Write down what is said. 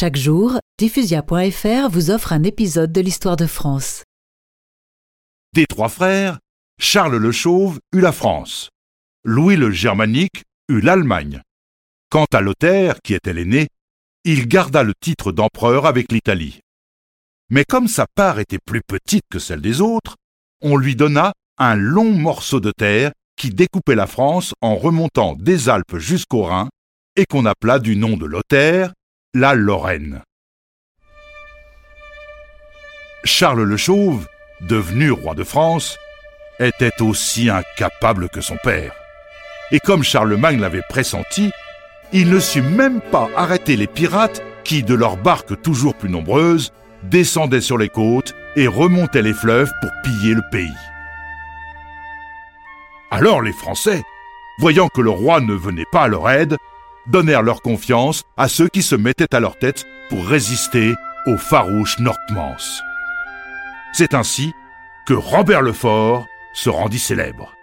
Chaque jour, diffusia.fr vous offre un épisode de l'histoire de France. Des trois frères, Charles le Chauve eut la France. Louis le Germanique eut l'Allemagne. Quant à Lothaire, qui était l'aîné, il garda le titre d'empereur avec l'Italie. Mais comme sa part était plus petite que celle des autres, on lui donna un long morceau de terre qui découpait la France en remontant des Alpes jusqu'au Rhin et qu'on appela du nom de Lothaire la Lorraine. Charles le Chauve, devenu roi de France, était aussi incapable que son père. Et comme Charlemagne l'avait pressenti, il ne sut même pas arrêter les pirates qui, de leurs barques toujours plus nombreuses, descendaient sur les côtes et remontaient les fleuves pour piller le pays. Alors les Français, voyant que le roi ne venait pas à leur aide, donnèrent leur confiance à ceux qui se mettaient à leur tête pour résister aux farouches Nordmans. C'est ainsi que Robert le Fort se rendit célèbre.